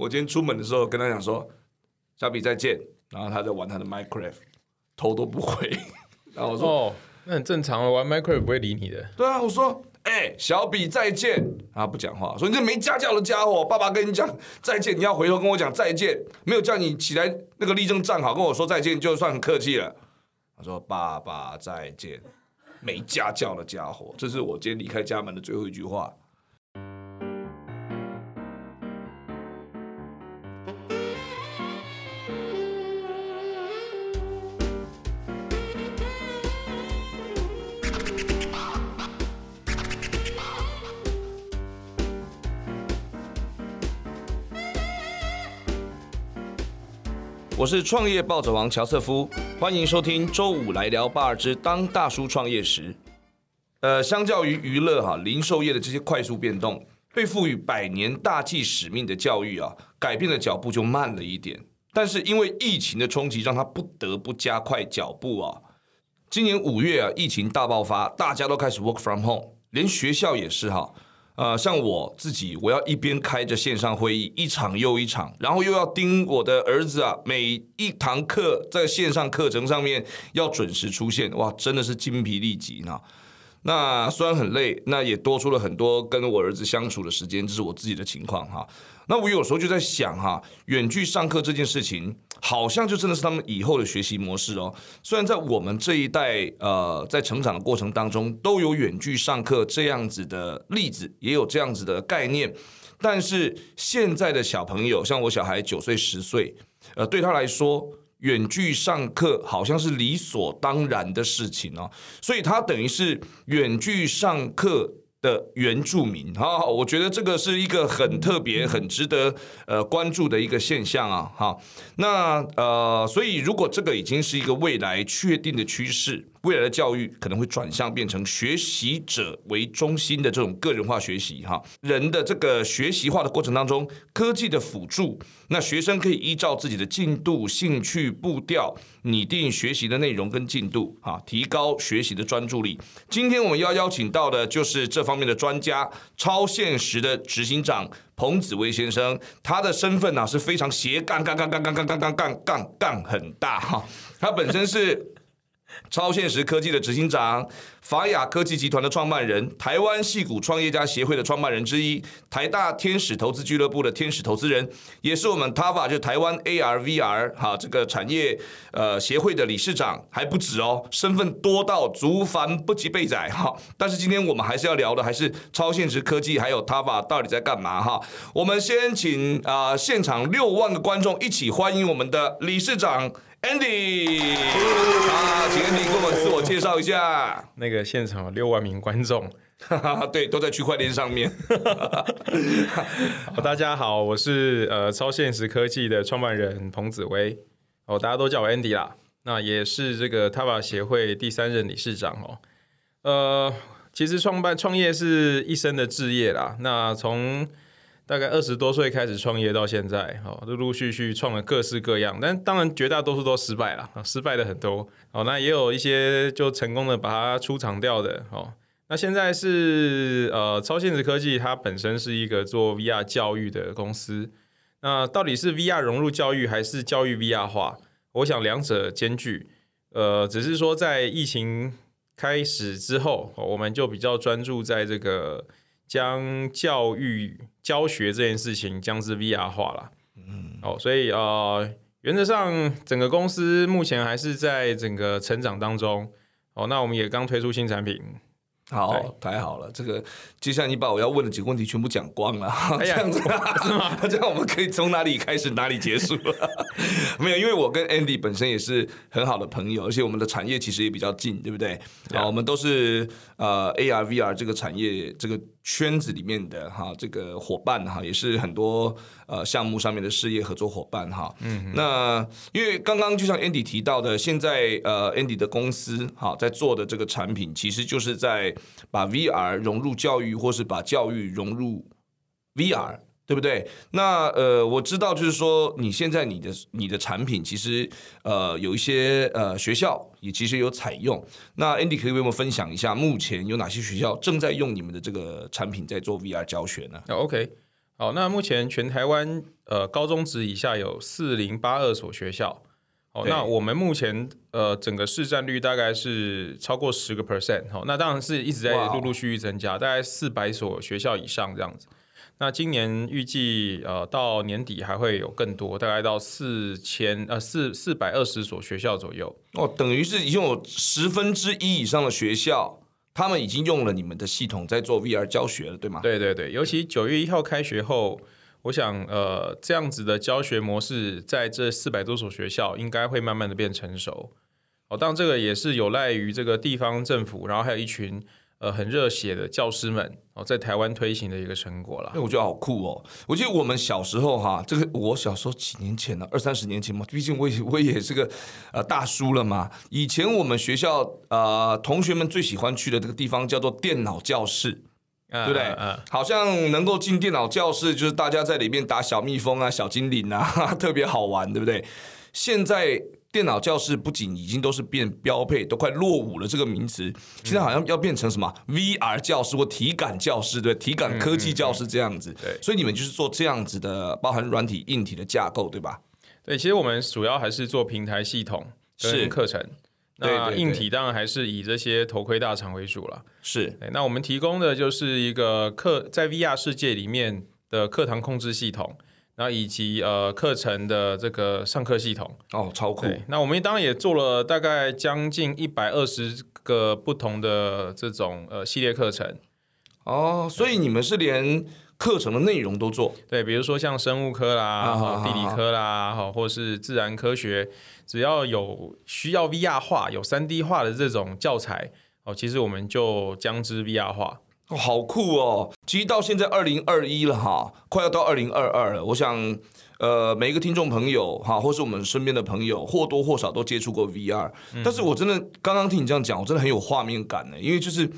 我今天出门的时候跟他讲说，小比再见，然后他在玩他的 Minecraft，头都不回，然后我说，哦，那很正常啊，玩 Minecraft 不会理你的。对啊，我说，哎、小比再见，他不讲话，说你这没家教的家伙，爸爸跟你讲再见，你要回头跟我讲再见，没有叫你起来那个立正站好跟我说再见，就算很客气了。他说爸爸再见，没家教的家伙，这是我今天离开家门的最后一句话。我是创业暴走王乔瑟夫，欢迎收听周五来聊八二之当大叔创业时。呃，相较于娱乐哈零售业的这些快速变动，被赋予百年大计使命的教育啊，改变的脚步就慢了一点。但是因为疫情的冲击，让他不得不加快脚步啊。今年五月啊，疫情大爆发，大家都开始 work from home，连学校也是哈。呃，像我自己，我要一边开着线上会议，一场又一场，然后又要盯我的儿子啊，每一堂课在线上课程上面要准时出现，哇，真的是精疲力尽啊。那虽然很累，那也多出了很多跟我儿子相处的时间，这是我自己的情况哈。那我有时候就在想哈，远距上课这件事情，好像就真的是他们以后的学习模式哦。虽然在我们这一代，呃，在成长的过程当中，都有远距上课这样子的例子，也有这样子的概念，但是现在的小朋友，像我小孩九岁、十岁，呃，对他来说。远距上课好像是理所当然的事情哦，所以他等于是远距上课的原住民哈，我觉得这个是一个很特别、很值得呃关注的一个现象啊哈。那呃，所以如果这个已经是一个未来确定的趋势，未来的教育可能会转向变成学习者为中心的这种个人化学习哈。人的这个学习化的过程当中，科技的辅助，那学生可以依照自己的进度、兴趣、步调，拟定学习的内容跟进度哈，提高学习的专注力。今天我们要邀请到的就是这方面的专家，超现实的执行长。彭子威先生，他的身份呢、是非常斜杠杠杠杠杠杠杠杠杠杠杠很大哈，他本身是。超现实科技的执行长，法雅科技集团的创办人，台湾戏骨创业家协会的创办人之一，台大天使投资俱乐部的天使投资人，也是我们 TAVA 就台湾 AR VR 哈这个产业呃协会的理事长，还不止哦，身份多到足凡不及备载哈。但是今天我们还是要聊的还是超现实科技，还有 TAVA 到底在干嘛哈。我们先请啊、呃现场六万个观众一起欢迎我们的理事长 Andy 啊，请 Andy 给我们自我介绍一下。那个现场有六万名观众，对，都在区块链上面。好，大家好，我是呃超现实科技的创办人彭子威，哦，大家都叫我 Andy 啦。那也是这个 TAVA 协会第三任理事长哦。呃，其实创办创业是一生的志业啦。那从大概二十多岁开始创业到现在，哦，陆陆续续创了各式各样，但当然绝大多数都失败了，啊失败的很多。哦，那也有一些就成功的把它出场掉的，哦。那现在是呃，超现实科技，它本身是一个做 VR 教育的公司。那到底是 VR 融入教育，还是教育 VR 化？我想两者兼具。呃，只是说在疫情开始之后，我们就比较专注在这个将教育教学这件事情将之 VR 化了。嗯，哦，所以呃，原则上整个公司目前还是在整个成长当中。哦，那我们也刚推出新产品，好，太好了！这个就像你把我要问的几个问题全部讲光了，这样子是吗？这样我们可以从哪里开始哪里结束了？没有，因为我跟 Andy 本身也是很好的朋友，而且我们的产业其实也比较近，对不对？啊，我们都是呃 AR VR 这个产业这个圈子里面的哈这个伙伴哈，也是很多呃项目上面的事业合作伙伴哈。嗯，那因为刚刚就像 Andy 提到的，现在呃 Andy 的公司哈在做的这个产品，其实就是在把 VR 融入教育，或是把教育融入 VR。对不对？那呃，我知道，就是说，你现在你的你的产品，其实呃有一些呃学校也其实有采用。那 Andy 可以为我们分享一下，目前有哪些学校正在用你们的这个产品在做 VR 教学呢？哦 OK，好，那目前全台湾呃高中职以下有四零八二所学校。哦，那我们目前呃整个市占率大概是超过十个 percent。好，那当然是一直在陆陆续续增加，大概四百所学校以上这样子。那今年预计呃到年底还会有更多，大概到四千呃四四百二十所学校左右。哦，等于是已经有十分之一以上的学校，他们已经用了你们的系统在做 VR 教学了，对吗？对对对，尤其九月一号开学后，我想呃这样子的教学模式，在这四百多所学校应该会慢慢的变成熟。哦，当然这个也是有赖于这个地方政府，然后还有一群呃很热血的教师们哦，在台湾推行的一个成果啦那，。我觉得好酷哦！我记得我们小时候哈，这个我小时候几年前呢，二三十年前嘛，毕竟我也我也是个呃大叔了嘛。以前我们学校呃同学们最喜欢去的这个地方叫做电脑教室，对对不对？嗯，好像能够进电脑教室，就是大家在里面打小蜜蜂啊、小精灵啊，特别好玩，对不对？现在电脑教室不仅已经都是变标配，都快落伍了这个名词，现在好像要变成什么 VR 教室或体感教室，对，体感科技教室这样子。对所以你们就是做这样子的，包含软体、硬体的架构，对吧？对，其实我们主要还是做平台系统课程。那硬体当然还是以这些头盔大厂为主了。是，那我们提供的就是一个课在 VR 世界里面的课堂控制系统，然后以及呃课程的这个上课系统。哦，超酷。那我们当然也做了大概将近一百二十个不同的这种呃系列课程。哦，所以你们是连课程的内容都做。对，比如说像生物科啦、地理科啦，哈，或是自然科学，只要有需要 VR 化、有三 D 化的这种教材，哦，其实我们就将之 VR 化。哦，好酷哦！其实到现在二零二一了哈，快要到二零二二了。我想，呃，每一个听众朋友哈，或是我们身边的朋友，或多或少都接触过 VR、但是我真的刚刚听你这样讲，我真的很有画面感呢，因为就是。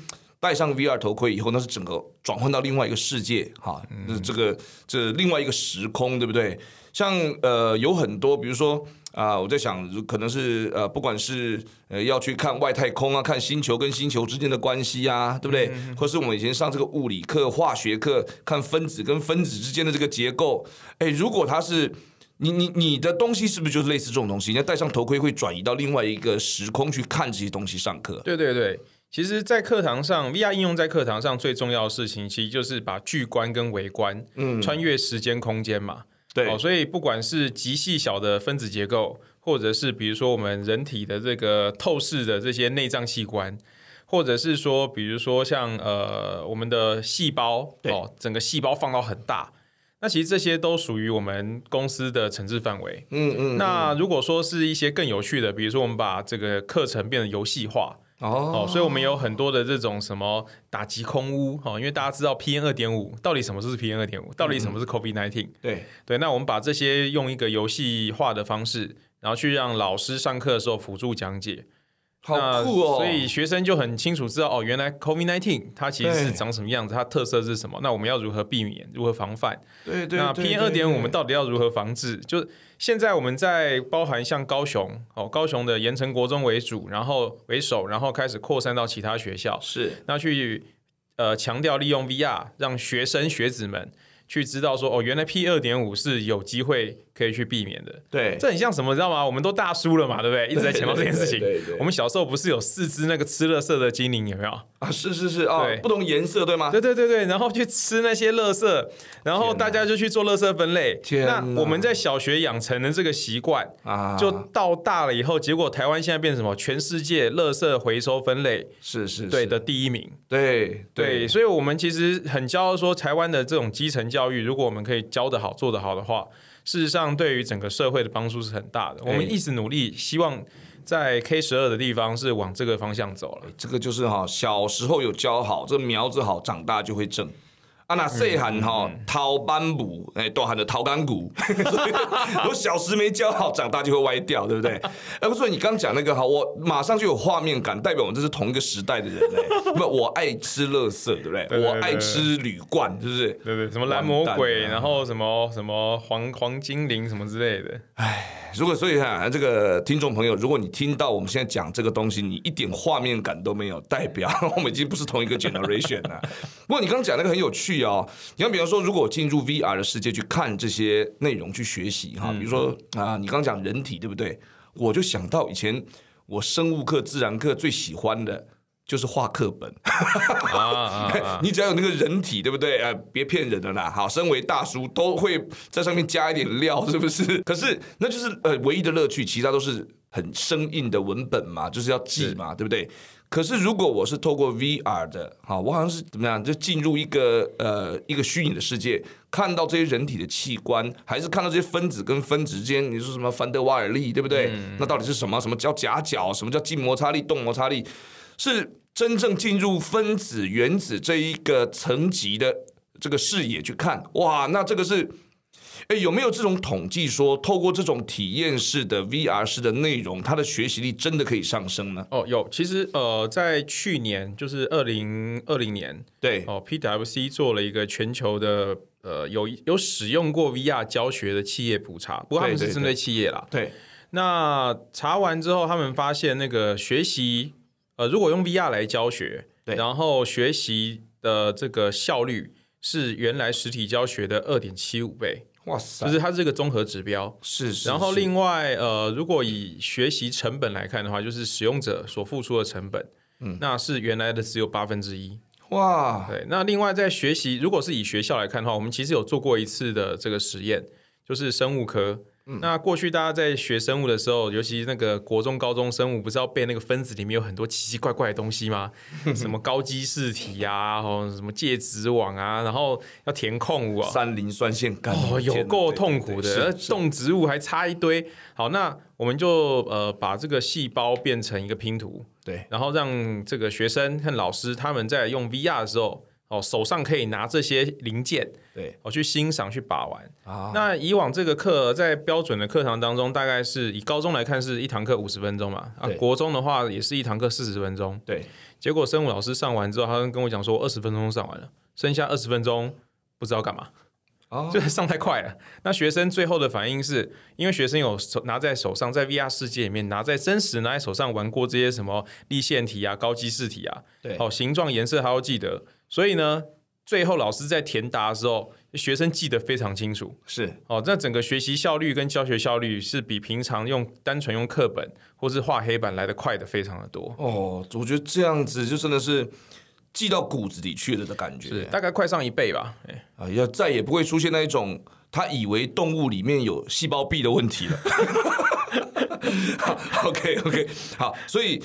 戴上 VR 头盔以后，那是整个转换到另外一个世界，哈，就是这个这另外一个时空，对不对？像呃，有很多，比如说啊、我在想，可能是呃，不管是呃要去看外太空啊，看星球跟星球之间的关系啊，对不对？或是我们以前上这个物理课、化学课，看分子跟分子之间的这个结构，哎，如果它是你你你的东西，是不是就是类似这种东西？你要戴上头盔会转移到另外一个时空去看这些东西上课。对对对，其实，在课堂上，VR 应用在课堂上最重要的事情，其实就是把巨观跟微观，嗯，穿越时间空间嘛。对哦，所以不管是极细小的分子结构，或者是比如说我们人体的这个透视的这些内脏器官，或者是说，比如说像呃我们的细胞，对哦，整个细胞放到很大，那其实这些都属于我们公司的惩治范围。嗯嗯，那如果说是一些更有趣的，比如说我们把这个课程变得游戏化，哦。哦，所以我们有很多的这种什么打击空污，哦，因为大家知道 PM 二点五到底什么是 PM 二点五，到底什么是 COVID nineteen，、对，对，那我们把这些用一个游戏化的方式，然后去让老师上课的时候辅助讲解，好那酷哦！所以学生就很清楚知道哦，原来 COVID nineteen 它其实是长什么样子，它特色是什么，那我们要如何避免，如何防范？那对对那 PM 二点五我们到底要如何防治？就现在我们在包含像高雄哦，高雄的盐城国中为主，然后为首，然后开始扩散到其他学校，是那去呃强调利用 VR 让学生学子们去知道说哦，原来 P 二点五是有机会可以去避免的。对这很像什么，你知道吗？我们都大叔了嘛，对不对？一直在强调这件事情对对。我们小时候不是有四只那个吃乐色的精灵，有没有？啊，是是是啊，不同颜色对吗？对对对对，然后去吃那些乐色，然后大家就去做乐色分类。天那我们在小学养成的这个习惯，啊，就到大了以后，结果台湾现在变成什么？全世界乐色回收分类是是是对的第一名。对对，所以我们其实很骄傲说，台湾的这种基层教育，如果我们可以教得好、做得好的话，事实上对于整个社会的帮助是很大的。我们一直努力，希望在 K 十二的地方是往这个方向走了。这个就是哈，小时候有教好，这苗子好，长大就会正。啊，那细汉哈掏斑补，哎，都喊的掏干骨，我小时没教好，长大就会歪掉，对不对？哎，不是你刚讲那个哈，我马上就有画面感，代表我们这是同一个时代的人哎。不，我爱吃乐色，对不对？我爱吃铝罐，是不是？对对，什么蓝魔鬼，然后什么什么黄黄精灵什么之类的。哎如果所以哈，这个听众朋友，如果你听到我们现在讲这个东西，你一点画面感都没有，代表我们已经不是同一个 generation 了。不过你刚刚讲那个很有趣趣哦。你看，比方说，如果我进入 VR 的世界去看这些内容去学习哈，比如说啊，你刚刚讲人体对不对？我就想到以前我生物课、自然课最喜欢的就是画课本。啊啊啊！你只要有那个人体，对不对？呃，别骗人了啦。好，身为大叔都会在上面加一点料，是不是？可是那就是呃唯一的乐趣，其他都是很生硬的文本嘛，就是要记嘛，对不对？可是如果我是透过 VR 的，好，我好像是怎么样，就进入一个呃一个虚拟的世界，看到这些人体的器官，还是看到这些分子跟分子之间，你说什么凡德瓦尔力，对不对？那到底是什么？什么叫夹角？什么叫静摩擦力、动摩擦力？是真正进入分子、原子这一个层级的这个视野去看，哇，那这个是，哎，有没有这种统计说，透过这种体验式的 VR 式的内容，它的学习力真的可以上升呢？哦，有，其实呃，在去年就是二零二零年，对，哦，PWC 做了一个全球的呃有有使用过 VR 教学的企业普查，不过他们是针对企业啦。对，那查完之后，他们发现那个学习，呃，如果用 VR 来教学，对。然后学习的这个效率是原来实体教学的二点七五倍，哇塞，就是它是这个综合指标。是是，然后另外，呃，如果以学习成本来看的话，就是使用者所付出的成本，嗯，那是原来的只有八分之一。哇，对，那另外在学习，如果是以学校来看的话，我们其实有做过一次的这个实验，就是生物科。那过去大家在学生物的时候，尤其那个国中、高中生物，不是要背那个分子里面有很多奇奇怪怪的东西吗？什么高基质体啊，哦，什么介质网啊，然后要填空物啊，三磷酸腺苷哦，有够痛苦的，动植物还差一堆。好，那我们就呃把这个细胞变成一个拼图，对，然后让这个学生和老师他们在用 VR 的时候，哦，手上可以拿这些零件，对哦，去欣赏、去把玩。啊，那以往这个课在标准的课堂当中，大概是以高中来看是一堂课五十分钟嘛，啊，国中的话也是一堂课四十分钟。对，结果生物老师上完之后，他跟我讲说，二十分钟上完了，剩下二十分钟不知道干嘛。哦 就是上太快了。那学生最后的反应是，因为学生有手拿在手上，在 VR 世界里面拿在真实拿在手上玩过这些什么立线体啊、高级试体啊，对哦，形状、颜色还要记得，所以呢，最后老师在填答的时候，学生记得非常清楚。是哦，那整个学习效率跟教学效率是比平常用单纯用课本或是画黑板来的快的非常的多，哦，我觉得这样子就真的是记到骨子里去了的感觉，是大概快上一倍吧。哎啊，要再也不会出现那一种他以为动物里面有细胞壁的问题了。OK OK，好，所以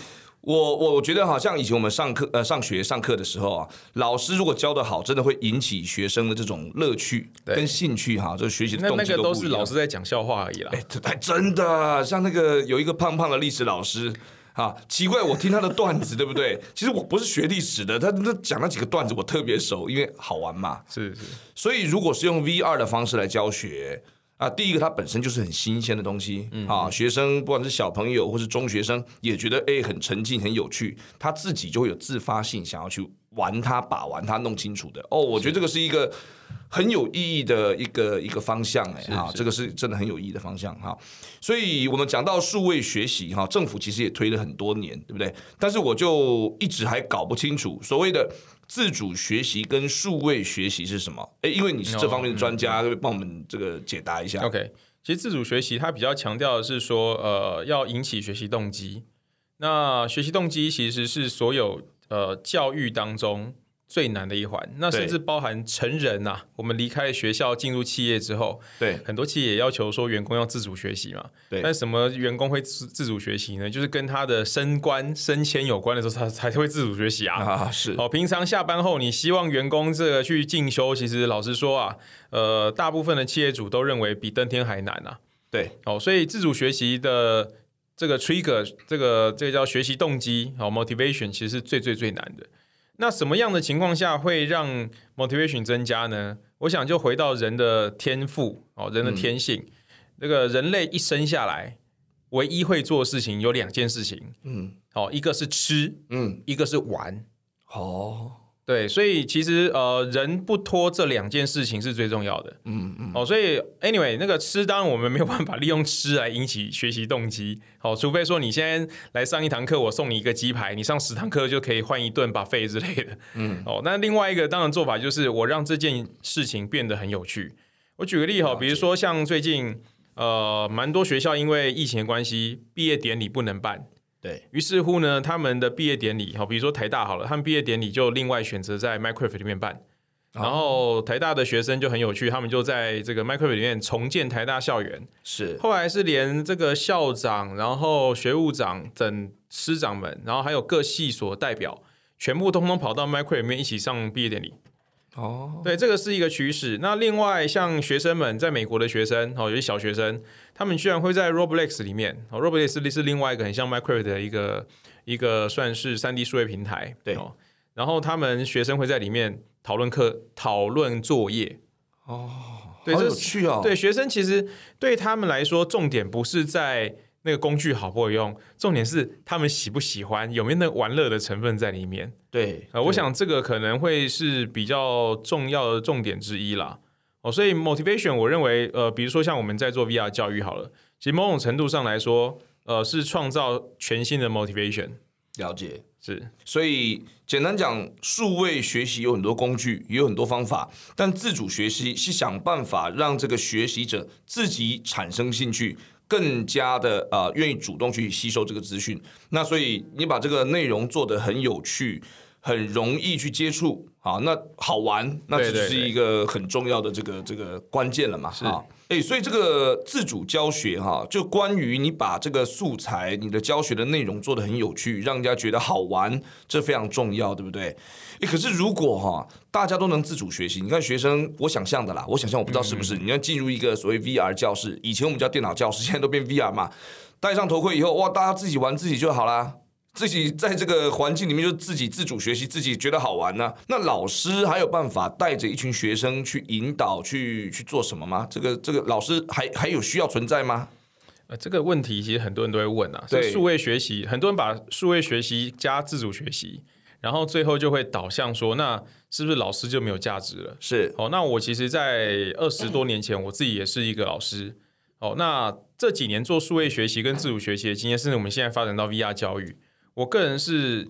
我我觉得好像以前我们上课呃上学上课的时候啊，老师如果教的好，真的会引起学生的这种乐趣跟兴趣哈，这学习的动机那那个都是老师在讲笑话而已啦。哎，真的，像那个有一个胖胖的历史老师啊，奇怪，我听他的段子，对不对？其实我不是学历史的，他他讲那几个段子我特别熟，因为好玩嘛。是是，所以如果是用 VR 的方式来教学啊，第一个它本身就是很新鲜的东西、啊，学生不管是小朋友或是中学生也觉得哎很沉浸很有趣，他自己就会有自发性想要去玩它、把玩它、弄清楚的。哦，我觉得这个是一个很有意义的一个一个方向哎哈，这个是真的很有意义的方向哈。所以我们讲到数位学习哈，政府其实也推了很多年，对不对？但是我就一直还搞不清楚所谓的自主学习跟数位学习是什么。诶，因为你是这方面的专家，会帮我们这个解答一下。OK，其实自主学习它比较强调的是说，呃，要引起学习动机。那学习动机其实是所有呃教育当中最难的一环，那甚至包含成人呐、我们离开学校进入企业之后，对很多企业也要求说员工要自主学习嘛。对但什么员工会自自主学习呢？就是跟他的升官升迁有关的时候，他才会自主学习啊。啊，是哦，平常下班后，你希望员工这个去进修，其实老实说啊，呃，大部分的企业主都认为比登天还难啊。对哦，所以自主学习的这个 trigger，这个这个叫学习动机，好、motivation，其实是最最最难的。那什么样的情况下会让 motivation 增加呢？我想就回到人的天赋哦，人的天性。这个人类一生下来，唯一会做的事情有两件事情，嗯哦，一个是吃，嗯，一个是玩。哦，对，所以其实呃，人不拖这两件事情是最重要的。嗯嗯。哦，所以 anyway，那个吃当然我们没有办法利用吃来引起学习动机。好，除非说你现在来上一堂课，我送你一个鸡排，你上十堂课就可以换一顿把费之类的。嗯。哦，那另外一个当然做法就是我让这件事情变得很有趣。我举个例哈，比如说像最近呃，蛮多学校因为疫情的关系，毕业典礼不能办。对。于是乎呢，他们的毕业典礼，好，比如说台大好了，他们毕业典礼就另外选择在 Minecraft 里面办，然后台大的学生就很有趣，他们就在这个 Minecraft 里面重建台大校园，是，后来是连这个校长、然后学务长等师长们，然后还有各系所代表，全部通通跑到 Minecraft 里面一起上毕业典礼。哦，对，这个是一个趋势。那另外像学生们在美国的学生，哦，有些小学生。他们居然会在 Roblox 里面哦，Roblox 是另外一个很像 Minecraft 的一个一个算是三 D 数位平台，对。然后他们学生会在里面讨论课、讨论作业。哦，对，这有趣哦。对，学生其实对他们来说，重点不是在那个工具好不好用，重点是他们喜不喜欢，有没有那玩乐的成分在里面。对，呃，我想这个可能会是比较重要的重点之一啦。哦，所以 motivation，我认为，呃，比如说像我们在做 VR 教育好了，其实某种程度上来说，呃，是创造全新的 motivation。了解，是。所以简单讲，数位学习有很多工具，也有很多方法，但自主学习是想办法让这个学习者自己产生兴趣，更加的啊愿意主动去吸收这个资讯。那所以你把这个内容做得很有趣。很容易去接触，啊，那好玩，那只是一个很重要的这个这个关键了嘛，啊，哎，所以这个自主教学哈，就关于你把这个素材、你的教学的内容做得很有趣，让人家觉得好玩，这非常重要，对不对？哎，可是如果哈，大家都能自主学习，你看学生，我想象的啦，我想象我不知道是不是，你要进入一个所谓 VR 教室，以前我们叫电脑教室，现在都变 VR 嘛，戴上头盔以后，哇，大家自己玩自己就好啦。自己在这个环境里面就自己自主学习，自己觉得好玩呢。那老师还有办法带着一群学生去引导去去做什么吗？这个这个老师还还有需要存在吗？呃，这个问题其实很多人都会问啊。对，数位学习，很多人把数位学习加自主学习，然后最后就会导向说，那是不是老师就没有价值了？是。哦，那我其实，在二十多年前，我自己也是一个老师。哦，那这几年做数位学习跟自主学习的经验，甚至我们现在发展到 VR 教育。我个人是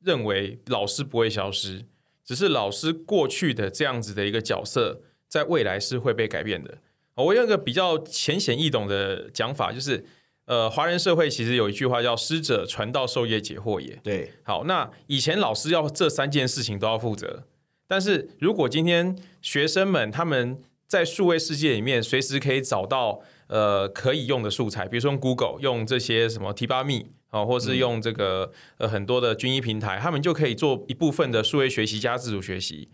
认为老师不会消失，只是老师过去的这样子的一个角色，在未来是会被改变的。我用一个比较浅显易懂的讲法，就是呃，华人社会其实有一句话叫“师者，传道授业解惑也”。对，好，那以前老师要这三件事情都要负责，但是如果今天学生们他们在数位世界里面随时可以找到呃可以用的素材，比如说用 Google 用这些什么 T 八密。哦，或是用这个呃很多的军医平台，他们就可以做一部分的数位学习加自主学习。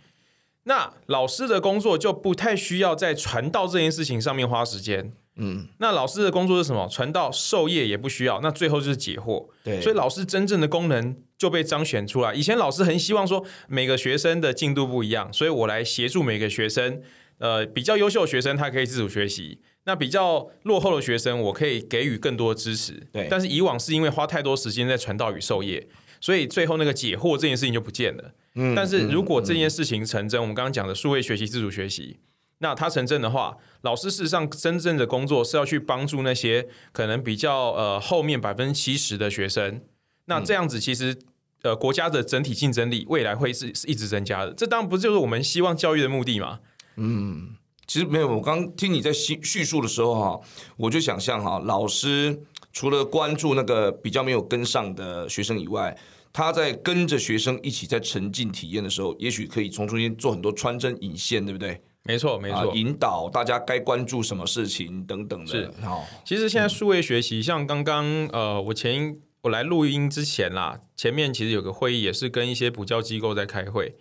那老师的工作就不太需要在传道这件事情上面花时间。嗯，那老师的工作是什么？传道授业也不需要。那最后就是解惑。对，所以老师真正的功能就被彰显出来。以前老师很希望说每个学生的进度不一样，所以我来协助每个学生。呃，比较优秀的学生他可以自主学习。那比较落后的学生，我可以给予更多的支持。对，但是以往是因为花太多时间在传道与授业，所以最后那个解惑这件事情就不见了。嗯，但是如果这件事情成真，我们刚刚讲的数位学习、自主学习，那它成真的话，老师事实上真正的工作是要去帮助那些可能比较呃后面百分之七十的学生。那这样子其实呃国家的整体竞争力未来会是是一直增加的。这当然不就是我们希望教育的目的吗？嗯。其实没有，我刚听你在叙叙述的时候哈，我就想象哈，老师除了关注那个比较没有跟上的学生以外，他在跟着学生一起在沉浸体验的时候，也许可以从中间做很多穿针引线，对不对？没错，没错，引导大家该关注什么事情等等的。是，好，其实现在数位学习，像刚刚呃，我前我来录音之前啦，前面其实有个会议，也是跟一些补教机构在开会。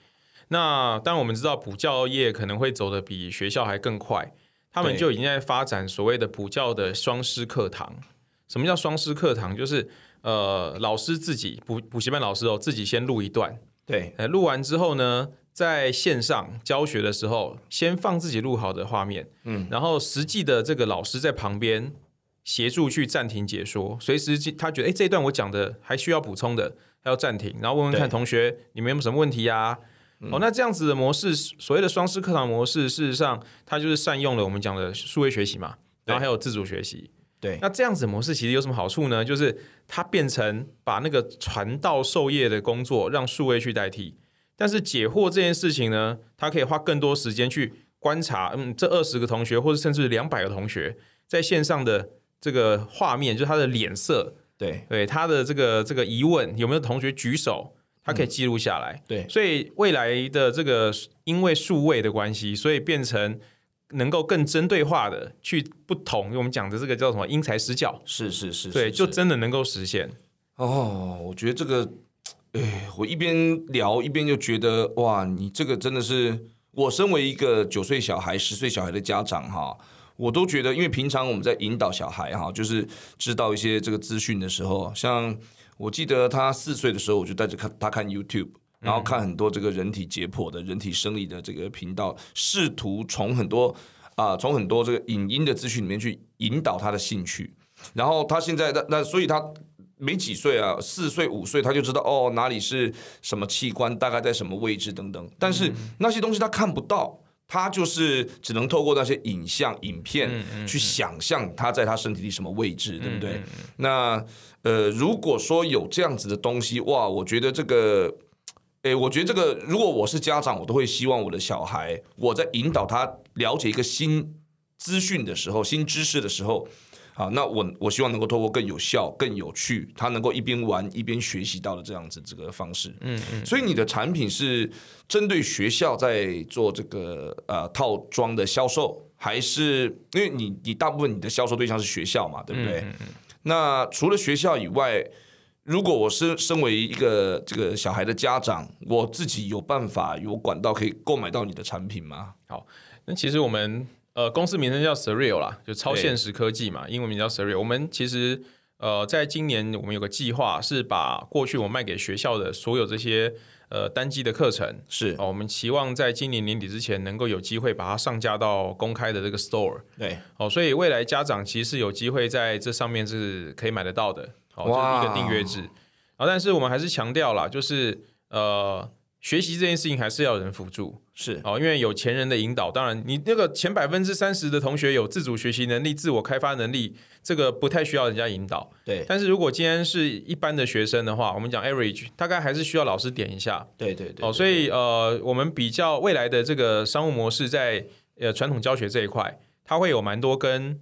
那当然，我们知道补教业可能会走的比学校还更快，他们就已经在发展所谓的补教的双师课堂。什么叫双师课堂？就是呃，老师自己补补习班老师哦，自己先录一段，对，录完之后呢，在线上教学的时候，先放自己录好的画面，嗯，然后实际的这个老师在旁边协助去暂停解说，随时他觉得哎这一段我讲的还需要补充的，还要暂停，然后问问看同学你们有什么问题呀？哦，那这样子的模式，所谓的双师课堂模式，事实上它就是善用了我们讲的数位学习嘛，然后还有自主学习。对，那这样子的模式其实有什么好处呢？就是它变成把那个传道授业的工作让数位去代替，但是解惑这件事情呢，它可以花更多时间去观察，嗯，这二十个同学或者甚至两百个同学在线上的这个画面，就是他的脸色，对，对他的这个这个疑问有没有同学举手，他可以记录下来。对，所以未来的这个因为数位的关系，所以变成。能够更针对化的去不同，我们讲的这个叫什么因材施教，是是是，对，就真的能够实现。哦，我觉得这个，哎，我一边聊一边就觉得，哇，你这个真的是，我身为一个九岁小孩、十岁小孩的家长哈，我都觉得，因为平常我们在引导小孩哈，就是知道一些这个资讯的时候，像我记得他四岁的时候，我就带着看他看 YouTube。然后看很多这个人体解剖的人体生理的这个频道，试图从很多啊从很多这个影音的资讯里面去引导他的兴趣。然后他现在那那所以他没几岁啊，四岁五岁他就知道哦哪里是什么器官，大概在什么位置等等。但是那些东西他看不到，他就是只能透过那些影像影片去想象他在他身体里什么位置，对不对？那呃如果说有这样子的东西，哇，我觉得这个。诶，我觉得这个，如果我是家长，我都会希望我的小孩，我在引导他了解一个新资讯的时候、新知识的时候，好，那我我希望能够透过更有效、更有趣，他能够一边玩一边学习到的这样子这个方式。嗯嗯。所以你的产品是针对学校在做这个呃套装的销售，还是因为你你大部分你的销售对象是学校嘛，对不对？嗯嗯。那除了学校以外。如果我是身为一个这个小孩的家长，我自己有办法有管道可以购买到你的产品吗？好，那其实我们呃公司名称叫 Surreal 啦，就超现实科技嘛，英文名叫 Surreal。我们其实呃在今年我们有个计划，是把过去我卖给学校的所有这些呃单机的课程，是哦，我们期望在今年年底之前能够有机会把它上架到公开的这个 Store。对，哦，所以未来家长其实是有机会在这上面是可以买得到的。哦，就是一个订阅制，啊，但是我们还是强调啦，就是呃，学习这件事情还是要有人辅助，是哦，因为有前人的引导，当然你那个前百分之三十的同学有自主学习能力、自我开发能力，这个不太需要人家引导，对。但是如果今天是一般的学生的话，我们讲 average，大概还是需要老师点一下，对对对。哦，所以呃，我们比较未来的这个商务模式，在呃传统教学这一块，它会有蛮多跟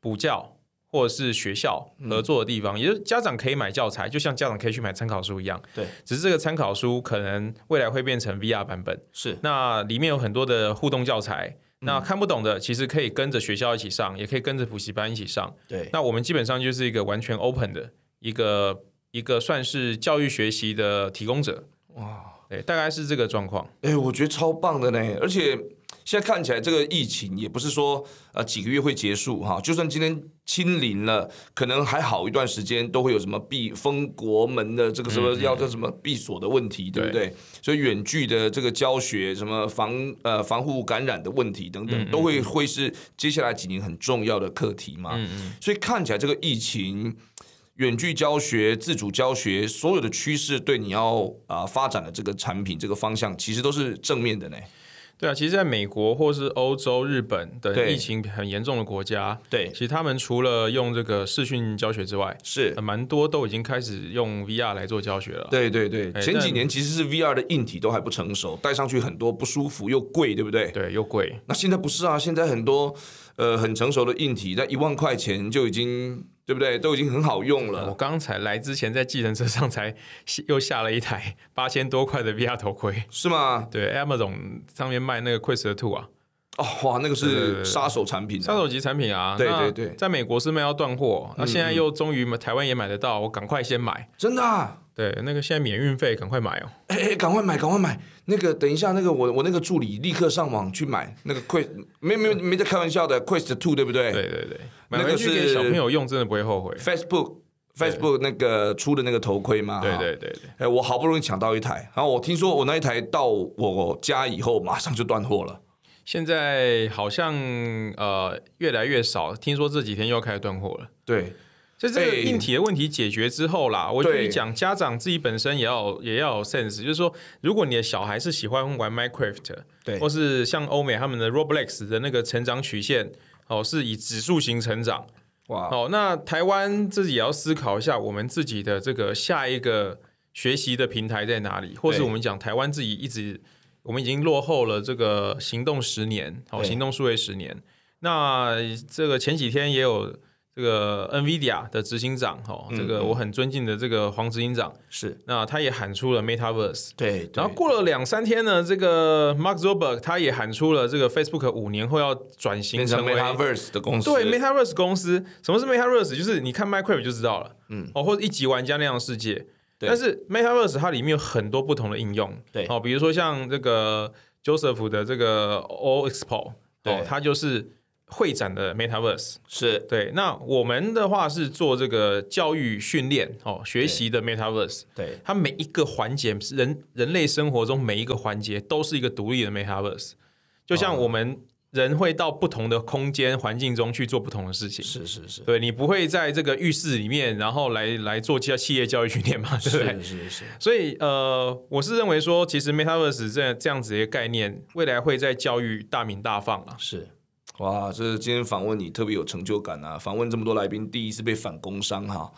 补教。或者是学校合作的地方，也就是家长可以买教材，就像家长可以去买参考书一样。对，只是这个参考书可能未来会变成 VR 版本。是，那里面有很多的互动教材，那看不懂的其实可以跟着学校一起上，也可以跟着补习班一起上。对，那我们基本上就是一个完全 open 的一个一个算是教育学习的提供者。哇，对，大概是这个状况。哎，我觉得超棒的呢，而且。现在看起来，这个疫情也不是说呃几个月会结束哈。就算今天清零了，可能还好一段时间，都会有什么闭封国门的这个什么要叫什么闭锁的问题，对不对？所以远距的这个教学，什么防呃防护感染的问题等等，都会会是接下来几年很重要的课题嘛。所以看起来这个疫情远距教学、自主教学，所有的趋势对你要啊发展的这个产品这个方向，其实都是正面的呢。对啊，其实在美国或是欧洲、日本等疫情很严重的国家，对，其实他们除了用这个视讯教学之外，是蛮多都已经开始用 VR 来做教学了。对对对，前几年其实是 VR 的硬体都还不成熟，戴上去很多不舒服又贵，对不对？对，又贵。那现在不是啊，现在很多呃很成熟的硬体在一万块钱就已经。对不对？都已经很好用了。我刚才来之前，在计程车上才又下了一台八千多块的 VR 头盔，是吗？对，Amazon 上面卖那个 Quest Two 啊。哦，哇，那个是杀手产品，杀手级产品啊！对对对，在美国是卖要断货，那现在又终于台湾也买得到，我赶快先买。真的？对，那个现在免运费，赶快买哦！哎哎，赶快买，赶快买！那个等一下，那个我我那个助理立刻上网去买那个 Quest，没没没在开玩笑的 Quest Two，对不对？对对对，那个是小朋友用，真的不会后悔。Facebook Facebook 那个出的那个头盔嘛？对对对对。哎，我好不容易抢到一台，然后我听说我那一台到我家以后，马上就断货了。现在好像呃越来越少，听说这几天又要开始断货了。对，就这个哎。硬体的问题解决之后啦，我就对。讲家长自己本身也要也要有 sense，就是说，如果你的小孩是喜欢玩 Minecraft，对。或是像欧美他们的 Roblox 的那个成长曲线，哦，是以指数型成长，哇，哦，那台湾自己也要思考一下，我们自己的这个下一个学习的平台在哪里，或是我们讲台湾自己一直，我们已经落后了这个行动十年，哦，行动数位十年。那这个前几天也有这个 NVIDIA 的执行长，哈，这个嗯。我很尊敬的这个黄执行长，是。那他也喊出了 Metaverse。对，然后过了两三天呢，这个 Mark Zuckerberg 他也喊出了这个 Facebook 五年后要转型变成成为 Metaverse 的公司，对 Metaverse 公司，什么是 Metaverse？就是你看 Minecraft 就知道了，嗯，哦，或者一级玩家那样的世界。对。但是 Metaverse 它里面有很多不同的应用，对。哦，比如说像这个 Joseph 的这个 O Expo，对。哦，它就是会展的 Metaverse。是对，那我们的话是做这个教育训练哦，学习的 Metaverse，对它每一个环节，人人类生活中每一个环节都是一个独立的 Metaverse，就像我们人会到不同的空间环境中去做不同的事情。是是是对你不会在这个浴室里面，然后来来做教企业教育训练嘛，对不对？是是是，所以呃，我是认为说，其实 Metaverse 这这样子一个概念，未来会在教育大名大放啊。是。哇，这今天访问你特别有成就感啊！访问这么多来宾，第一次被反工伤哈。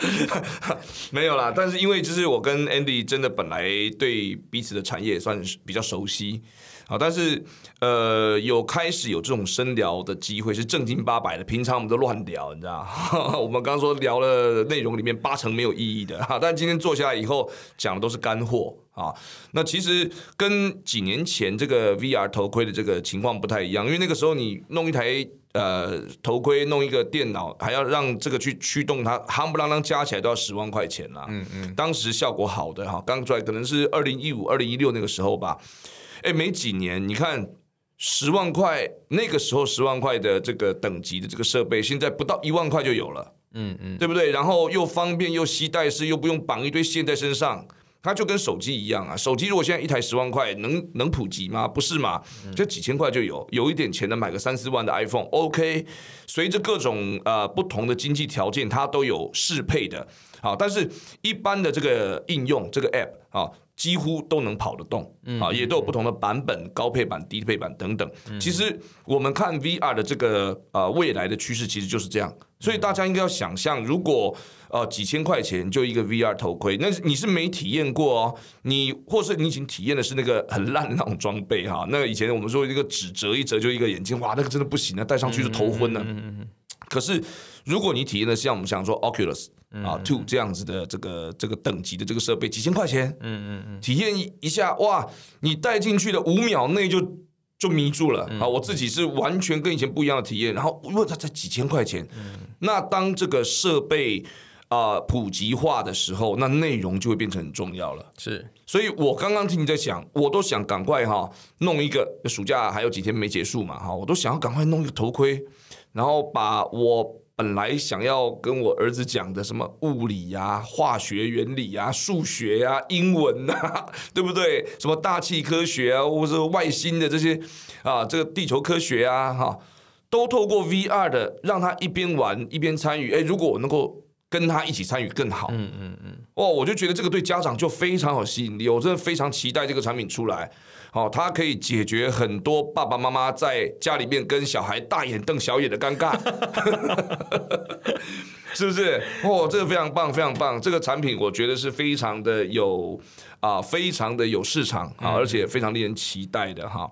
没有啦，但是因为就是我跟 Andy 真的本来对彼此的产业也算是比较熟悉，好，但是呃有开始有这种深聊的机会是正经八百的，平常我们都乱聊，你知道 我们刚刚说聊了内容里面八成没有意义的哈，但今天坐下来以后讲的都是干货啊。那其实跟几年前这个 VR 头盔的这个情况不太一样，因为那个时候你弄一台呃头盔，弄一个电脑，还要让这个去驱动它，夯不啷当加起来都要十万块钱啦。嗯嗯，当时效果好的哈，刚出来可能是二零一五、二零一六那个时候吧。哎，没几年，你看十万块，那个时候十万块的这个等级的这个设备，现在不到一万块就有了。嗯嗯，对不对？然后又方便又携带式，又不用绑一堆线在身上，它就跟手机一样啊。手机如果现在一台十万块，能能普及吗？不是嘛？就几千块就有，有一点钱能买个三四万的 iPhone，OK。随着各种呃不同的经济条件，它都有适配的。好，但是一般的这个应用这个 App 啊，几乎都能跑得动啊，也都有不同的版本，高配版、低配版等等。其实我们看 VR 的这个呃未来的趋势，其实就是这样。所以大家应该要想象，如果呃几千块钱就一个 VR 头盔，那你是没体验过哦，你或是你已经体验的是那个很烂的那种装备哈。那以前我们说一个纸折一折就一个眼镜，哇，那个真的不行啊，戴上去就头昏了。可是如果你体验的是像我们想说 Oculus 啊 Two 这样子的这个这个等级的这个设备，几千块钱，嗯嗯嗯，体验一一下，哇，你戴进去的五秒内就。就迷住了啊！我自己是完全跟以前不一样的体验，然后因为它才几千块钱，那当这个设备啊、呃普及化的时候，那内容就会变成很重要了。是所以我刚刚听你在讲，我都想赶快哈弄一个暑假还有几天没结束嘛哈，我都想要赶快弄一个头盔，然后把我本来想要跟我儿子讲的什么物理呀、化学原理呀、数学呀、英文呐、对不对？什么大气科学啊，或者外星的这些啊，这个地球科学啊，哈，都透过 VR 的让他一边玩一边参与。哎，如果我能够跟他一起参与更好。嗯嗯嗯。哦，我就觉得这个对家长就非常有吸引力，我真的非常期待这个产品出来。好、它可以解决很多爸爸妈妈在家里面跟小孩大眼瞪小眼的尴尬，是不是？哦，这个非常棒，非常棒。这个产品我觉得是非常的有啊、非常的有市场啊，而且非常令人期待的哈。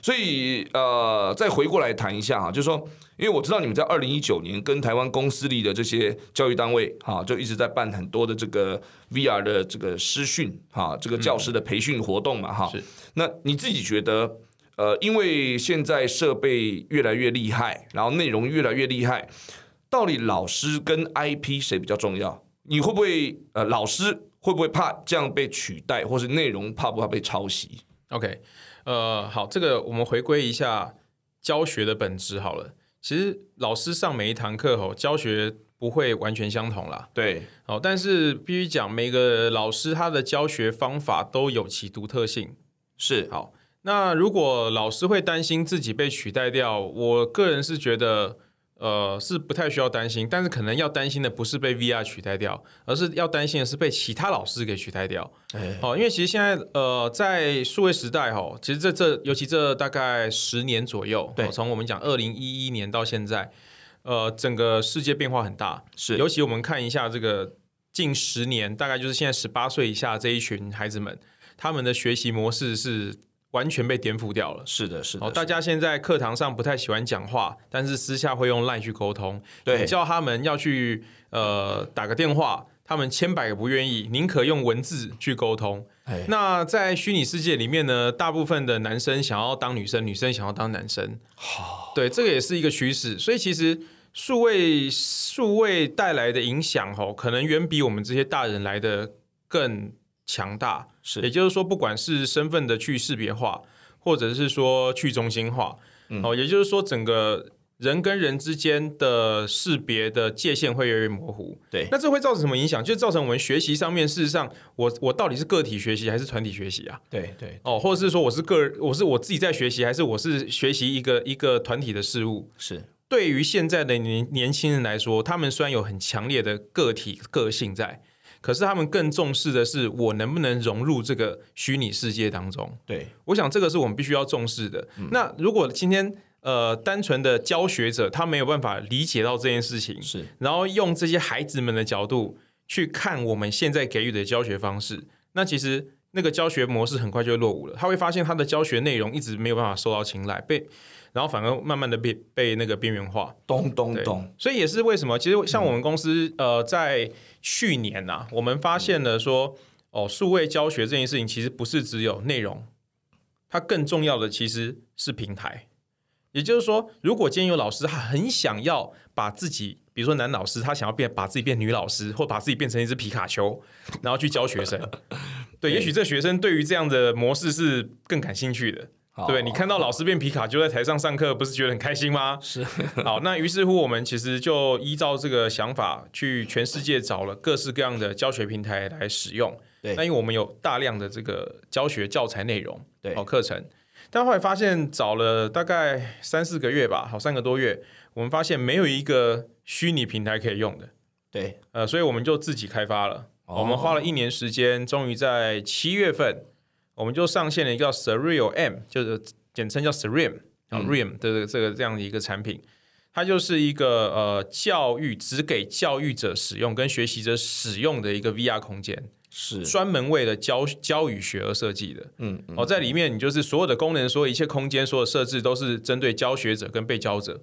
所以呃，再回过来谈一下哈，就是说，因为我知道你们在二零一九年跟台湾公司里的这些教育单位哈，就一直在办很多的这个 VR 的这个师训哈，这个教师的培训活动嘛哈。是那你自己觉得，呃，因为现在设备越来越厉害，然后内容越来越厉害，到底老师跟 IP 谁比较重要？你会不会呃，老师会不会怕这样被取代，或是内容怕不怕被抄袭？OK，呃，好，这个我们回归一下教学的本质好了。其实老师上每一堂课吼，教学不会完全相同啦。对，哦，但是必须讲，每个老师他的教学方法都有其独特性。是好，那如果老师会担心自己被取代掉，我个人是觉得呃，是不太需要担心，但是可能要担心的不是被 VR 取代掉，而是要担心的是被其他老师给取代掉。哎，哦，因为其实现在呃，在数位时代哈，其实这这尤其这大概十年左右，从我们讲二零一一年到现在，呃，整个世界变化很大，是尤其我们看一下这个近十年，大概就是现在十八岁以下这一群孩子们，他们的学习模式是完全被颠覆掉了。是的，是的，哦，大家现在课堂上不太喜欢讲话，但是私下会用 LINE 去沟通。对你叫他们要去呃打个电话，他们千百个不愿意，宁可用文字去沟通。哎那在虚拟世界里面呢，大部分的男生想要当女生，女生想要当男生。好，对，这个也是一个趋势。所以其实数位数位带来的影响，吼，可能远比我们这些大人来的更强大。是也就是说，不管是身份的去识别化，或者是说去中心化，嗯哦，也就是说，整个人跟人之间的识别的界限会越来越模糊。对那这会造成什么影响？就造成我们学习上面，事实上，我我到底是个体学习还是团体学习啊？对对哦，或者是说我是个人，我是我自己在学习，还是我是学习一个一个团体的事物？是对于现在的年年轻人来说，他们虽然有很强烈的个体个性在，可是他们更重视的是我能不能融入这个虚拟世界当中。对我想这个是我们必须要重视的。那如果今天呃单纯的教学者他没有办法理解到这件事情，是然后用这些孩子们的角度去看我们现在给予的教学方式，那其实那个教学模式很快就会落伍了。他会发现他的教学内容一直没有办法受到青睐，被然后反而慢慢的被被那个边缘化。咚咚对。咚，所以也是为什么，其实像我们公司、呃，在去年呐、我们发现了说，哦，数位教学这件事情其实不是只有内容，它更重要的其实是平台。也就是说，如果今天有老师他很想要把自己，比如说男老师，他想要变把自己变女老师，或把自己变成一只皮卡丘，然后去教学生，对，也许这学生对于这样的模式是更感兴趣的。好。对，你看到老师变皮卡丘在台上上课，不是觉得很开心吗？是。好，那于是乎，我们其实就依照这个想法，去全世界找了各式各样的教学平台来使用。对。那因为我们有大量的这个教学教材内容，对。好课程，但后来发现找了大概三四个月吧，好三个多月，我们发现没有一个虚拟平台可以用的，对。呃，所以我们就自己开发了。哦。我们花了一年时间，终于在七月份，我们就上线了一个叫 Surreal M，就是简称叫 Surreal 啊、Real 的这个这个这样的一个产品。它就是一个呃教育只给教育者使用跟学习者使用的一个 VR 空间，是专门为了教教与学而设计的。嗯嗯哦，在里面你就是所有的功能、所有一切空间、所有设置都是针对教学者跟被教者。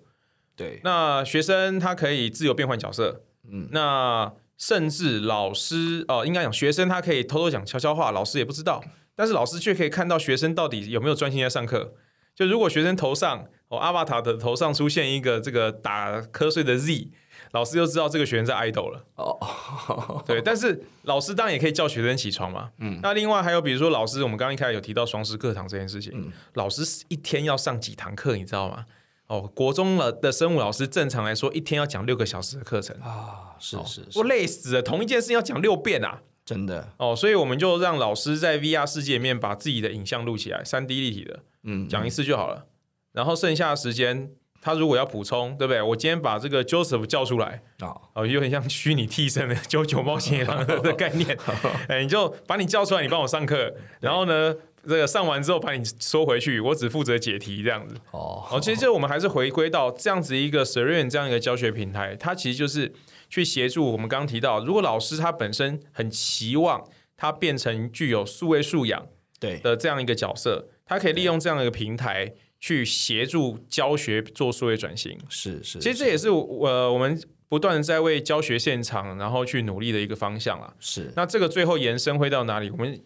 对那学生他可以自由变换角色，嗯，那甚至老师哦、呃应该讲学生他可以偷偷讲悄悄话，老师也不知道，但是老师却可以看到学生到底有没有专心在上课。就如果学生头上哦阿巴塔的头上出现一个这个打瞌睡的 Z，老师就知道这个学生在 idle 了。哦，对，但是老师当然也可以叫学生起床嘛。嗯，那另外还有比如说老师，我们刚刚一开始有提到双师课堂这件事情，老师一天要上几堂课，你知道吗？哦，国中了的生物老师正常来说一天要讲六个小时的课程，啊，是是是我，累死了，同一件事情要讲六遍啊！真的，哦，所以我们就让老师在 VR 世界里面把自己的影像录起来，三 D 立体的，嗯，讲一次就好了。然后剩下的时间，他如果要补充，对不对？我今天把这个 Joseph 叫出来，啊，哦，有点像虚拟替身的九九冒险的概念。哎，你就把你叫出来，你帮我上课，然后呢，这个上完之后把你收回去，我只负责解题这样子。哦，哦，其实这我们还是回归到这样子一个 Serene 这样一个教学平台，它其实就是去协助我们刚刚提到，如果老师他本身很期望他变成具有数位素养对，的这样一个角色，他可以利用这样的一个平台去协助教学做数位转型。是是，其实这也是我、呃、我们不断在为教学现场然后去努力的一个方向啦。是那这个最后延伸会到哪里？我们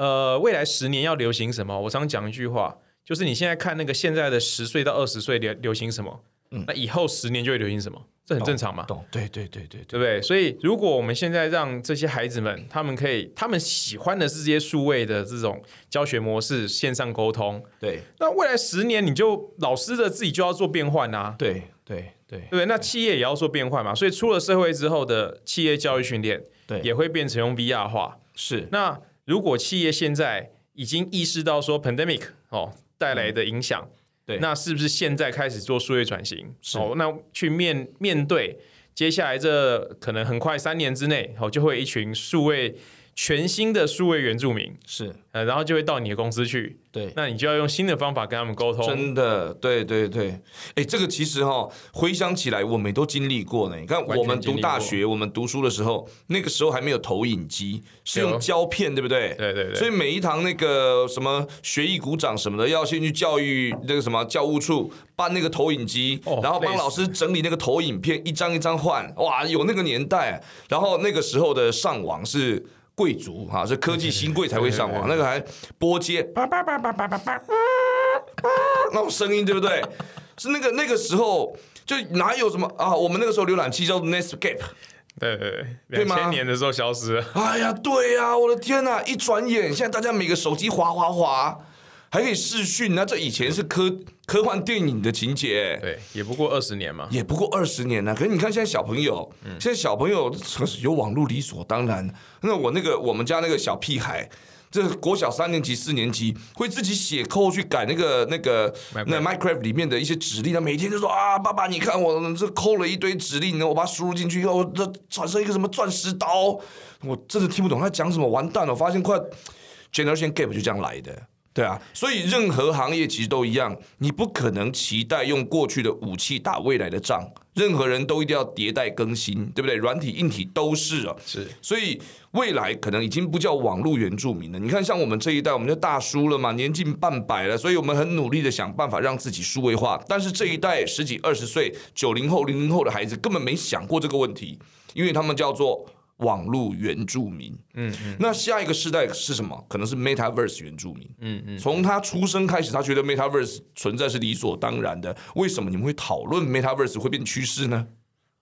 呃未来十年要流行什么？我常讲一句话，就是你现在看那个现在的十岁到二十岁流流行什么，那以后十年就会流行什么，这很正常嘛。懂，对对对对对，对不对？所以，如果我们现在让这些孩子们，他们可以，他们喜欢的是这些数位的这种教学模式、线上沟通，对那未来十年，你就老师的自己就要做变换啊，对对对对？那企业也要做变换嘛，所以出了社会之后的企业教育训练对，也会变成用 VR 化。是那如果企业现在已经意识到说 pandemic 哦带来的影响，对。那是不是现在开始做数位转型？哦，那去面面对接下来这可能很快三年之内，哦，就会有一群数位全新的数位原住民，是。呃，然后就会到你的公司去，对。那你就要用新的方法跟他们沟通。真的，对对对，哎，这个其实哈、回想起来，我们都经历过呢。你看，我们读大学，我们读书的时候，那个时候还没有投影机，是用胶片，对不对？对对对所以每一堂那个什么学艺鼓掌什么的，要先去教育那个什么教务处办那个投影机，哦然后帮老师整理那个投影片，一张一张换。哇，有那个年代，然后那个时候的上网是。贵族哈，是科技新贵才会上网，那个还拨接，叭叭叭叭叭叭叭，那种声音对不对？是那个那个时候就哪有什么啊？我们那个时候浏览器叫做 Netscape，对对对，两千年的时候消失了。哎呀，对呀、我的天呐！一转眼，现在大家每个手机滑滑滑，还可以视讯，那这以前是科科幻电影的情节，对，也不过二十年嘛。也不过二十年呢。可是你看现在小朋友，现在小朋友有网络理所当然。那我那个我们家那个小屁孩。这国小三年级、四年级会自己写扣去改那个那个那 Minecraft 里面的一些指令，他每天就说啊，爸爸，你看我这扣了一堆指令呢，我把它输入进去以后，这产生一个什么钻石刀，我真的听不懂他讲什么，完蛋了！我发现快 generation gap 就这样来的。对啊，所以任何行业其实都一样，你不可能期待用过去的武器打未来的仗，任何人都一定要迭代更新，对不对？软体、硬体都是啊。是所以未来可能已经不叫网络原住民了。你看，像我们这一代，我们就大叔了嘛，年近半百了，所以我们很努力的想办法让自己数位化。但是这一代十几、二十岁、九零后、零零后的孩子根本没想过这个问题，因为他们叫做网络原住民。嗯嗯。那下一个世代是什么？可能是 Metaverse 原住民。嗯嗯。从他出生开始，他觉得 Metaverse 存在是理所当然的。为什么你们会讨论 Metaverse 会变趋势呢？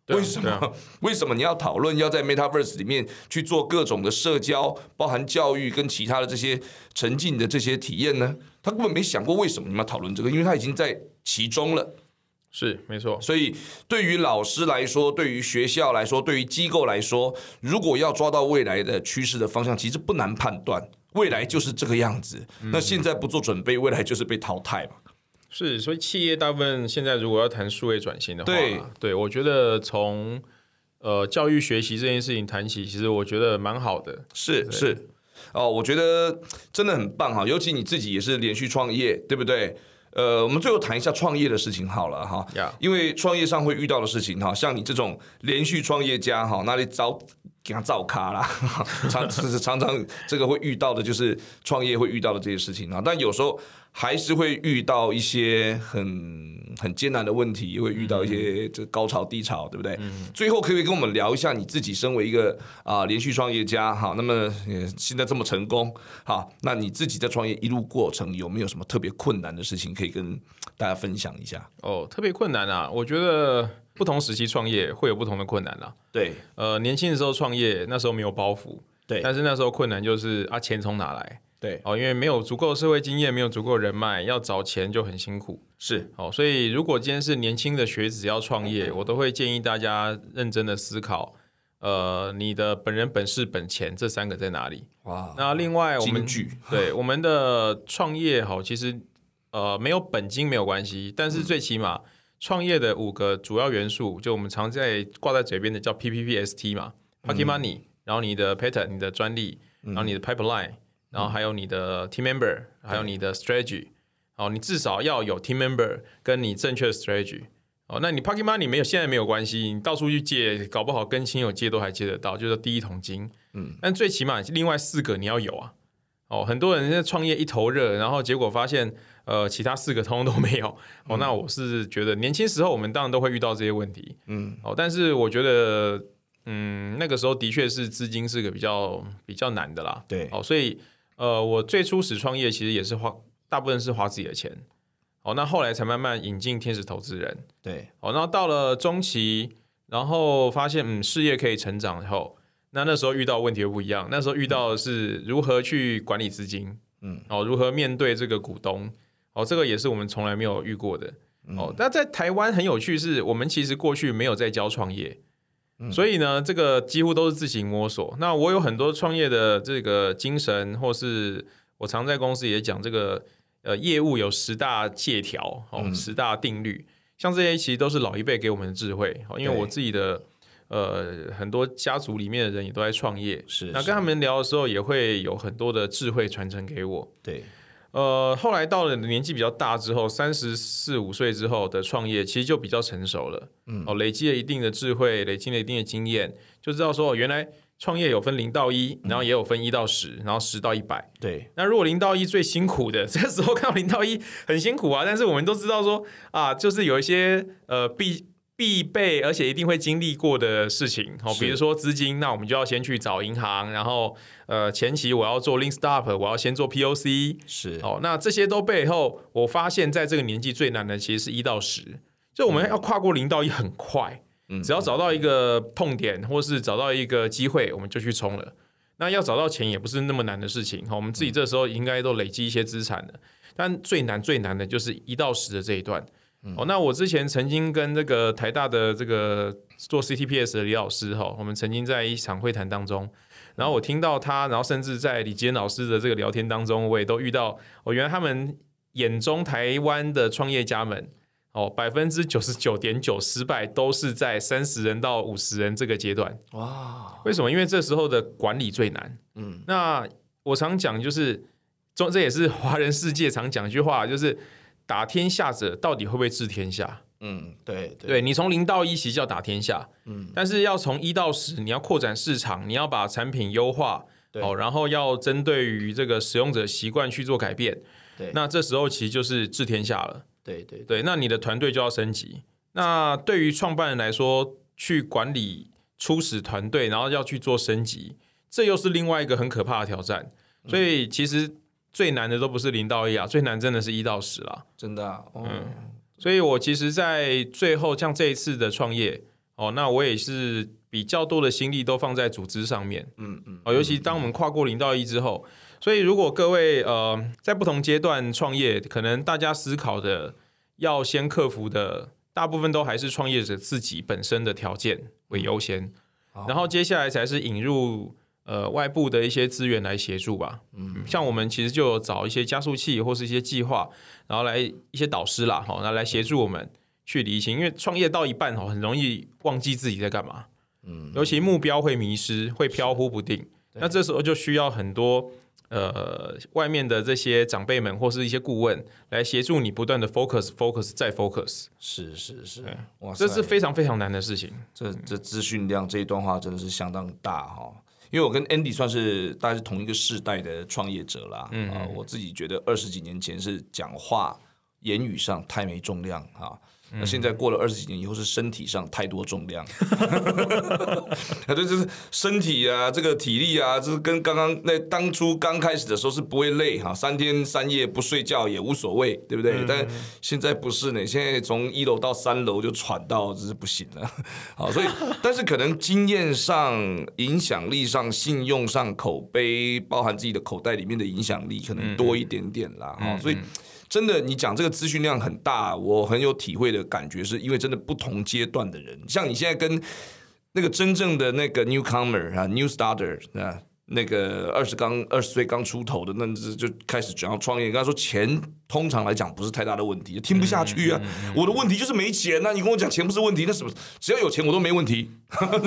为什么？为什么你要讨论要在 Metaverse 里面去做各种的社交，包含教育跟其他的这些沉浸的这些体验呢？他根本没想过为什么你们要讨论这个，因为他已经在其中了。是没错，所以对于老师来说，对于学校来说，对于机构来说，如果要抓到未来的趋势的方向，其实不难判断，未来就是这个样子。那现在不做准备，未来就是被淘汰嘛。是，所以企业大部分现在如果要谈数位转型的话，对对我觉得从呃教育学习这件事情谈起，其实我觉得蛮好的。是是，哦，我觉得真的很棒哈，尤其你自己也是连续创业，对不对？呃，我们最后谈一下创业的事情好了哈。因为创业上会遇到的事情哈，像你这种连续创业家哈，那里找给他造咖啦，常就是常常这个会遇到的就是创业会遇到的这些事情啊，但有时候还是会遇到一些很很艰难的问题，也会遇到一些这个高潮低潮，对不对？嗯最后可不可以跟我们聊一下你自己身为一个啊、连续创业家哈，那么呃现在这么成功，好，那你自己在创业一路过程有没有什么特别困难的事情可以跟大家分享一下？哦，特别困难啊！我觉得不同时期创业会有不同的困难啦。对呃，年轻的时候创业，那时候没有包袱，对但是那时候困难就是啊，钱从哪来？对，哦，因为没有足够的社会经验，没有足够的人脉，要找钱就很辛苦。是哦，所以如果今天是年轻的学子要创业，我都会建议大家认真的思考，呃，你的本人本事本钱这三个在哪里？哇，那另外我们对我们的创业好，其实呃没有本金没有关系，但是最起码创业的五个主要元素，就我们常在挂在嘴边的叫 PPPST 嘛 p o c k e t Money，、然后你的 patent 你的专利，然后你的 pipeline，然后还有你的 team member，还有你的 strategy，哦，你至少要有 team member 跟你正确的 strategy。哦，那你 Pocket Money 没有，现在没有关系，你到处去借，搞不好跟亲友借都还借得到，就是第一桶金。嗯，但最起码另外四个你要有啊。哦，很多人现在创业一头热，然后结果发现，呃，其他四个通通都没有。哦，那我是觉得年轻时候我们当然都会遇到这些问题。嗯，哦，但是我觉得，嗯，那个时候的确是资金是个比较比较难的啦。对哦，所以呃，我最初始创业其实也是花大部分是花自己的钱。哦，那后来才慢慢引进天使投资人。对哦，然后到了中期，然后发现嗯事业可以成长以后，那那时候遇到问题又不一样。那时候遇到的是如何去管理资金，嗯，哦，如何面对这个股东，哦，这个也是我们从来没有遇过的。哦，那在台湾很有趣是，我们其实过去没有在教创业，所以呢，这个几乎都是自行摸索。那我有很多创业的这个精神，或是我常在公司也讲这个。呃业务有十大借条哦，十大定律，像这些其实都是老一辈给我们的智慧哦。因为我自己的呃很多家族里面的人也都在创业，是那跟他们聊的时候也会有很多的智慧传承给我。对，呃，后来到了年纪比较大之后，三十四五岁之后的创业，其实就比较成熟了。嗯，哦，累积了一定的智慧，累积了一定的经验，就知道说，原来创业有分零到一，然后也有分一到十，然后十到一百。对，那如果零到一最辛苦的，这时候看到零到一很辛苦啊，但是我们都知道说啊，就是有一些呃必必备而且一定会经历过的事情，好，比如说资金，那我们就要先去找银行，然后呃前期我要做 Link Stop，我要先做 POC，是。哦，那这些都背后，我发现在这个年纪最难的其实是一到十，就我们要跨过零到一很快，只要找到一个痛点或是找到一个机会，我们就去冲了。那要找到钱也不是那么难的事情，好，我们自己这时候应该都累积一些资产了。但最难最难的就是一到十的这一段。哦，那我之前曾经跟这个台大的这个做 CTPS 的李老师哈，我们曾经在一场会谈当中，然后我听到他，然后甚至在李坚老师的这个聊天当中，我也都遇到，哦，原来他们眼中台湾的创业家们，哦，百分之九十九点九失败都是在三十人到五十人这个阶段。哇，为什么？因为这时候的管理最难。嗯，那我常讲就是中，这也是华人世界常讲一句话，就是打天下者到底会不会治天下？嗯，对对你从零到一其实叫打天下，嗯，但是要从一到十，你要扩展市场，你要把产品优化，哦，然后要针对于这个使用者习惯去做改变，对，那这时候其实就是治天下了。对对对，那你的团队就要升级。那对于创办人来说，去管理初始团队，然后要去做升级，这又是另外一个很可怕的挑战。所以其实最难的都不是零到一啊，最难真的是一到十啦。真的啊，嗯，所以我其实，在最后像这一次的创业，哦，那我也是比较多的心力都放在组织上面，嗯嗯，哦，尤其当我们跨过零到一之后，所以如果各位呃在不同阶段创业，可能大家思考的要先克服的，大部分都还是创业者自己本身的条件为优先，然后接下来才是引入呃外部的一些资源来协助吧。嗯，像我们其实就有找一些加速器或是一些计划，然后来一些导师啦，好，那来协助我们去理清，因为创业到一半哦，很容易忘记自己在干嘛。嗯，尤其目标会迷失，会飘忽不定。那这时候就需要很多呃外面的这些长辈们或是一些顾问来协助你不断的 focus focus 再 focus。是是是，哇，这是非常非常难的事情。这这资讯量这一段话真的是相当大哈。因为我跟 Andy 算是大概是同一个世代的创业者啦，嗯啊，我自己觉得二十几年前是讲话言语上太没重量哈，那现在过了二十几年以后是身体上太多重量，啊，对，就是身体啊，这个体力啊，就是跟刚刚那当初刚开始的时候是不会累哈，三天三夜不睡觉也无所谓，对不对？但现在不是呢，现在从一楼到三楼就喘到，就是不行了。好，所以 但是可能经验上、影响力上、信用上、口碑，包含自己的口袋里面的影响力，可能多一点点啦。哈、所以。真的，你讲这个资讯量很大，我很有体会的感觉，是因为真的不同阶段的人，像你现在跟那个真正的那个 newcomer 啊，new starter 啊，那个二十刚二十岁刚出头的，那就开始想要创业。跟他说钱，通常来讲不是太大的问题，听不下去啊。我的问题就是没钱那你跟我讲钱不是问题，那什么只要有钱我都没问题。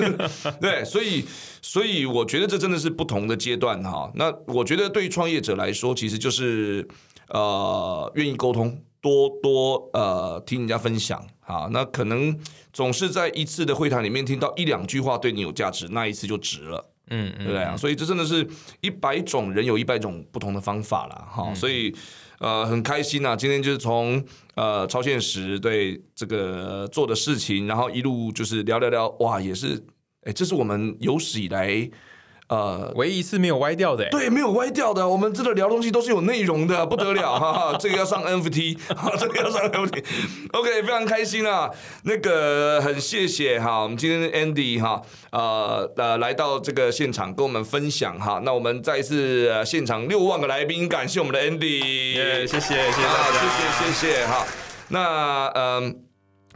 对，所以所以我觉得这真的是不同的阶段哈。那我觉得对于创业者来说，其实就是。呃，愿意沟通，多多呃听人家分享，好，那可能总是在一次的会谈里面听到一两句话对你有价值，那一次就值了，嗯，对不对啊？所以这真的是一百种人有一百种不同的方法啦。哈，所以呃很开心啊，今天就是从呃超现实对这个做的事情，然后一路就是聊聊聊，哇，也是，哎，这是我们有史以来。呃，唯一一次没有歪掉的，对，没有歪掉的。我们这个聊东西都是有内容的，不得了哈哈。这个要上 NFT，这个要上 NFT。OK，非常开心啊。那个很谢谢哈，我们今天 Andy 哈，呃呃来到这个现场跟我们分享哈。那我们再一次现场六万个来宾，感谢我们的 Andy，谢谢谢谢大家，谢谢谢谢哈。那嗯。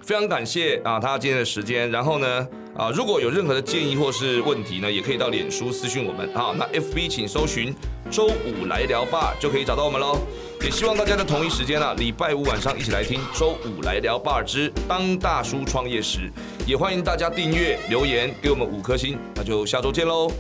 非常感谢啊，他今天的时间。然后呢，啊，如果有任何的建议或是问题呢，也可以到脸书私讯我们啊。那 FB 请搜寻周五来聊吧，就可以找到我们喽。也希望大家在同一时间啊，礼拜五晚上一起来听，周五来聊巴尔之当大叔创业时，也欢迎大家订阅、留言给我们五颗星，那就下周见喽。